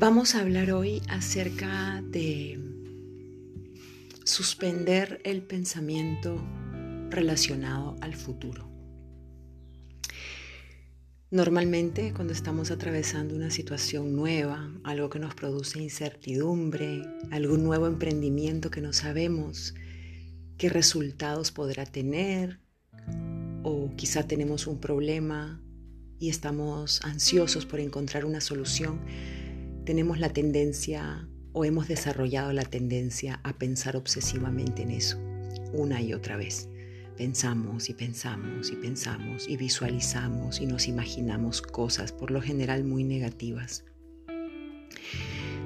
Vamos a hablar hoy acerca de suspender el pensamiento relacionado al futuro. Normalmente cuando estamos atravesando una situación nueva, algo que nos produce incertidumbre, algún nuevo emprendimiento que no sabemos qué resultados podrá tener, o quizá tenemos un problema y estamos ansiosos por encontrar una solución, tenemos la tendencia o hemos desarrollado la tendencia a pensar obsesivamente en eso, una y otra vez. Pensamos y pensamos y pensamos y visualizamos y nos imaginamos cosas, por lo general muy negativas.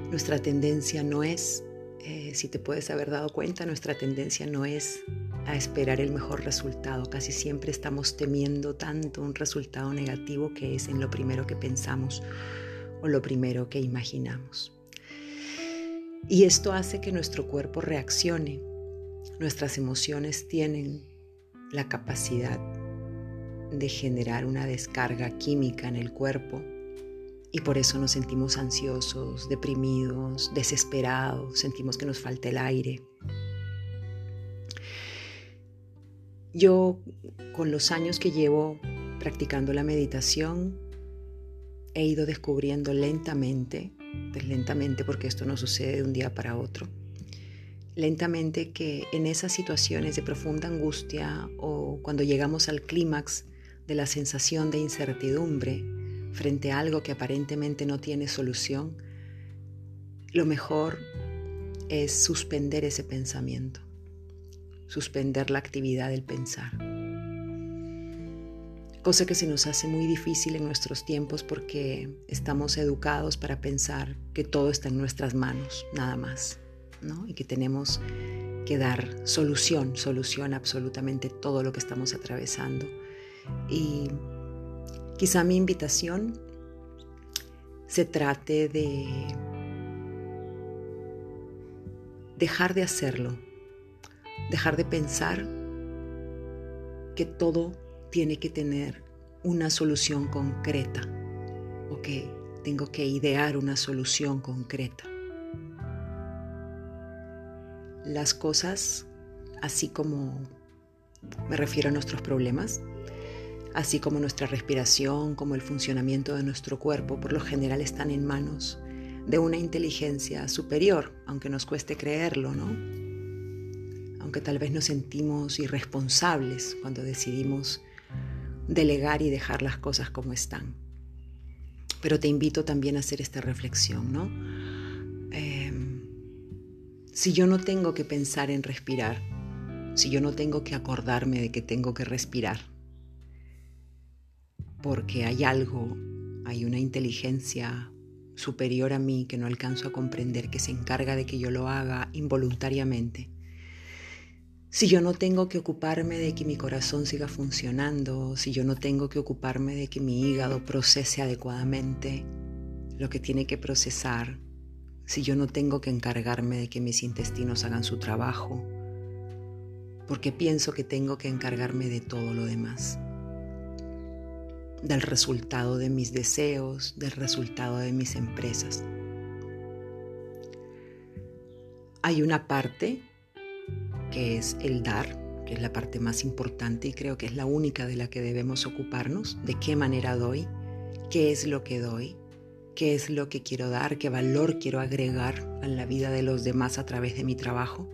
Nuestra tendencia no es, eh, si te puedes haber dado cuenta, nuestra tendencia no es a esperar el mejor resultado. Casi siempre estamos temiendo tanto un resultado negativo que es en lo primero que pensamos o lo primero que imaginamos. Y esto hace que nuestro cuerpo reaccione. Nuestras emociones tienen la capacidad de generar una descarga química en el cuerpo y por eso nos sentimos ansiosos, deprimidos, desesperados, sentimos que nos falta el aire. Yo con los años que llevo practicando la meditación he ido descubriendo lentamente, pues lentamente porque esto no sucede de un día para otro, lentamente que en esas situaciones de profunda angustia o cuando llegamos al clímax de la sensación de incertidumbre frente a algo que aparentemente no tiene solución, lo mejor es suspender ese pensamiento, suspender la actividad del pensar cosa que se nos hace muy difícil en nuestros tiempos porque estamos educados para pensar que todo está en nuestras manos, nada más, ¿no? Y que tenemos que dar solución, solución absolutamente todo lo que estamos atravesando. Y quizá mi invitación se trate de dejar de hacerlo, dejar de pensar que todo tiene que tener una solución concreta o que tengo que idear una solución concreta. Las cosas, así como me refiero a nuestros problemas, así como nuestra respiración, como el funcionamiento de nuestro cuerpo, por lo general están en manos de una inteligencia superior, aunque nos cueste creerlo, ¿no? Aunque tal vez nos sentimos irresponsables cuando decidimos delegar y dejar las cosas como están. Pero te invito también a hacer esta reflexión, ¿no? Em, si yo no tengo que pensar en respirar, si yo no tengo que acordarme de que tengo que respirar, porque hay algo, hay una inteligencia superior a mí que no alcanzo a comprender, que se encarga de que yo lo haga involuntariamente, si yo no tengo que ocuparme de que mi corazón siga funcionando, si yo no tengo que ocuparme de que mi hígado procese adecuadamente lo que tiene que procesar, si yo no tengo que encargarme de que mis intestinos hagan su trabajo, porque pienso que tengo que encargarme de todo lo demás, del resultado de mis deseos, del resultado de mis empresas. Hay una parte que es el dar, que es la parte más importante y creo que es la única de la que debemos ocuparnos, de qué manera doy, qué es lo que doy, qué es lo que quiero dar, qué valor quiero agregar a la vida de los demás a través de mi trabajo.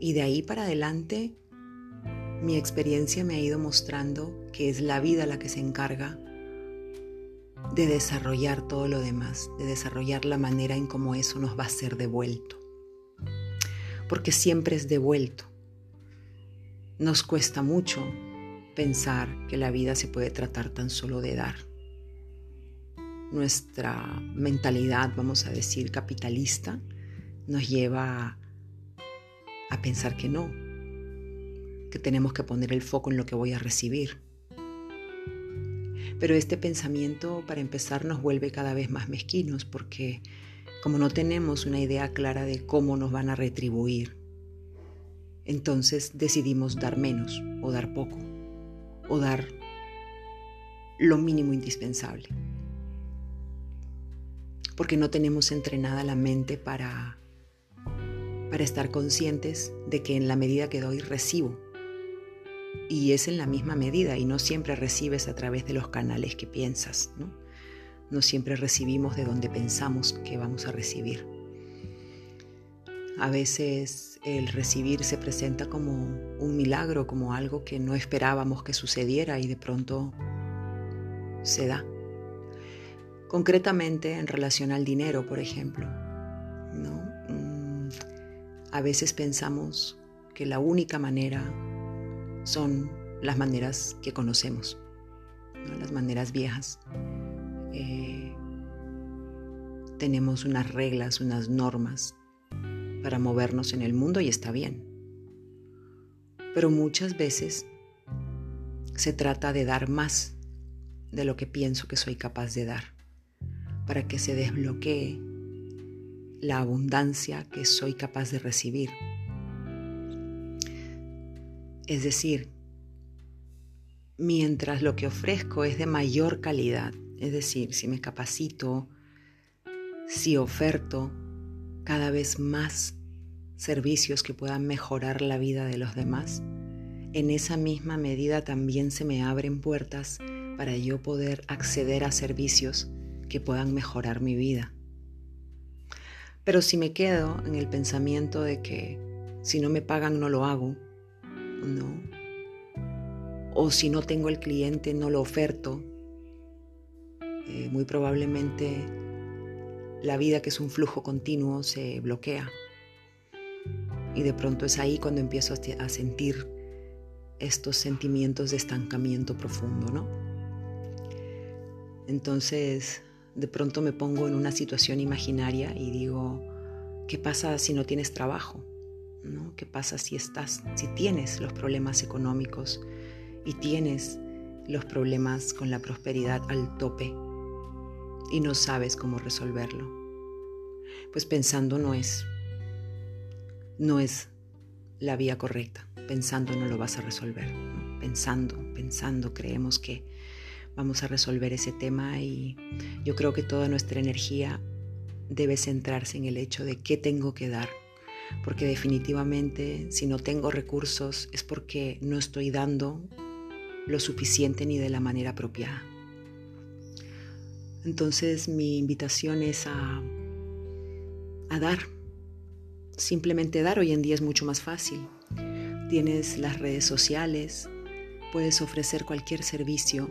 Y de ahí para adelante, mi experiencia me ha ido mostrando que es la vida la que se encarga de desarrollar todo lo demás, de desarrollar la manera en cómo eso nos va a ser devuelto porque siempre es devuelto. Nos cuesta mucho pensar que la vida se puede tratar tan solo de dar. Nuestra mentalidad, vamos a decir, capitalista, nos lleva a pensar que no, que tenemos que poner el foco en lo que voy a recibir. Pero este pensamiento, para empezar, nos vuelve cada vez más mezquinos porque como no tenemos una idea clara de cómo nos van a retribuir, entonces decidimos dar menos o dar poco o dar lo mínimo indispensable. porque no tenemos entrenada la mente para, para estar conscientes de que en la medida que doy recibo. Y es en la misma medida y no siempre recibes a través de los canales que piensas, ¿no? No siempre recibimos de donde pensamos que vamos a recibir. A veces el recibir se presenta como un milagro, como algo que no esperábamos que sucediera y de pronto se da. Concretamente en relación al dinero, por ejemplo. ¿no? Mm, a veces pensamos que la única manera son las maneras que conocemos, las maneras viejas. Eh, tenemos unas reglas, unas normas para movernos en el mundo y está bien. Pero muchas veces se trata de dar más de lo que pienso que soy capaz de dar, para que se desbloquee la abundancia que soy capaz de recibir. Es decir, mientras lo que ofrezco es de mayor calidad, es decir, si me capacito, si oferto cada vez más servicios que puedan mejorar la vida de los demás, en esa misma medida también se me abren puertas para yo poder acceder a servicios que puedan mejorar mi vida. Pero si me quedo en el pensamiento de que si no me pagan no lo hago, no. O si no tengo el cliente no lo oferto, eh, muy probablemente la vida que es un flujo continuo se bloquea. Y de pronto es ahí cuando empiezo a sentir estos sentimientos de estancamiento profundo, ¿no? Entonces, de pronto me pongo en una situación imaginaria y digo, ¿qué pasa si no tienes trabajo? ¿No? ¿Qué pasa si estás, si tienes los problemas económicos y tienes los problemas con la prosperidad al tope y no sabes cómo resolverlo? Pues pensando no es no es la vía correcta. Pensando no lo vas a resolver. Pensando, pensando, creemos que vamos a resolver ese tema y yo creo que toda nuestra energía debe centrarse en el hecho de qué tengo que dar. Porque definitivamente si no tengo recursos es porque no estoy dando lo suficiente ni de la manera apropiada. Entonces mi invitación es a, dar, simplemente dar hoy en día es mucho más fácil. Tienes las redes sociales, puedes ofrecer cualquier servicio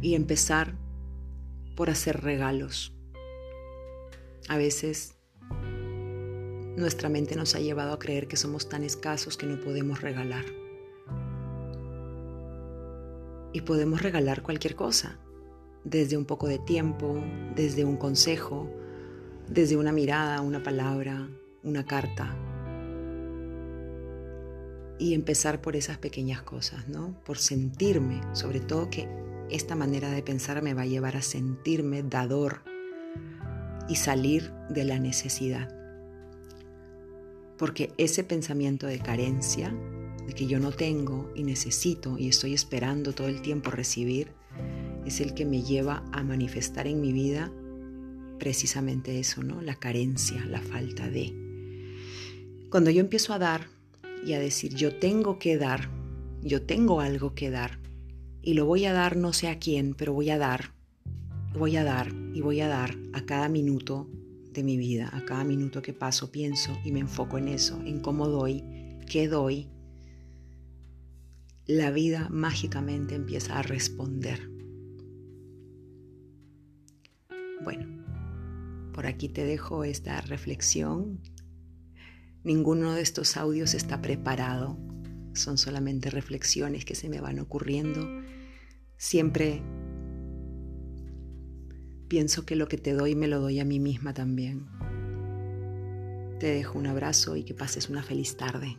y empezar por hacer regalos. A veces nuestra mente nos ha llevado a creer que somos tan escasos que no podemos regalar. Y podemos regalar cualquier cosa, desde un poco de tiempo, desde un consejo, desde una mirada, una palabra, una carta y empezar por esas pequeñas cosas, ¿no? Por sentirme, sobre todo que esta manera de pensar me va a llevar a sentirme dador y salir de la necesidad. Porque ese pensamiento de carencia, de que yo no tengo y necesito y estoy esperando todo el tiempo recibir, es el que me lleva a manifestar en mi vida precisamente eso, ¿no? La carencia, la falta de. Cuando yo empiezo a dar y a decir, yo tengo que dar, yo tengo algo que dar, y lo voy a dar no sé a quién, pero voy a dar, voy a dar y voy a dar a cada minuto de mi vida, a cada minuto que paso, pienso y me enfoco en eso, en cómo doy, qué doy, la vida mágicamente empieza a responder. Bueno, por aquí te dejo esta reflexión Ninguno de estos audios está preparado, son solamente reflexiones que se me van ocurriendo. Siempre pienso que lo que te doy me lo doy a mí misma también. Te dejo un abrazo y que pases una feliz tarde.